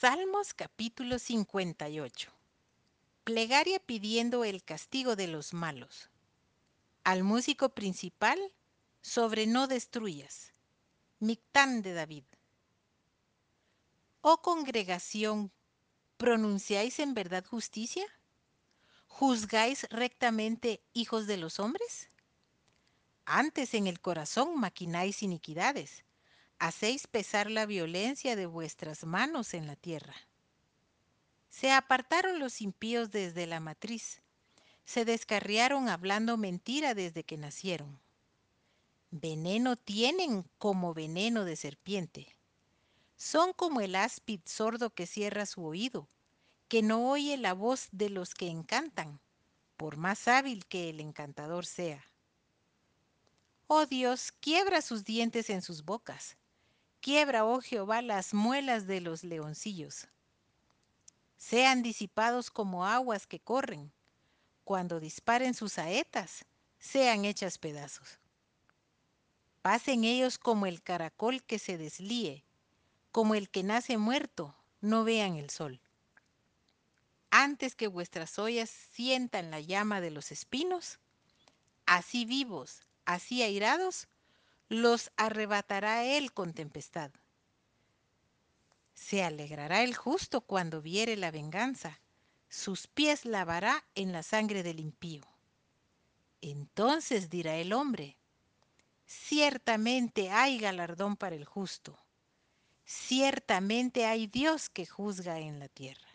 Salmos capítulo 58. Plegaria pidiendo el castigo de los malos. Al músico principal, sobre no destruyas. Mictán de David. Oh congregación, ¿pronunciáis en verdad justicia? ¿Juzgáis rectamente hijos de los hombres? Antes en el corazón maquináis iniquidades hacéis pesar la violencia de vuestras manos en la tierra. Se apartaron los impíos desde la matriz, se descarriaron hablando mentira desde que nacieron. Veneno tienen como veneno de serpiente. Son como el áspid sordo que cierra su oído, que no oye la voz de los que encantan, por más hábil que el encantador sea. Oh Dios, quiebra sus dientes en sus bocas, Quiebra, oh Jehová, las muelas de los leoncillos. Sean disipados como aguas que corren. Cuando disparen sus saetas, sean hechas pedazos. Pasen ellos como el caracol que se deslíe, como el que nace muerto, no vean el sol. Antes que vuestras ollas sientan la llama de los espinos, así vivos, así airados, los arrebatará él con tempestad. Se alegrará el justo cuando viere la venganza, sus pies lavará en la sangre del impío. Entonces dirá el hombre, ciertamente hay galardón para el justo, ciertamente hay Dios que juzga en la tierra.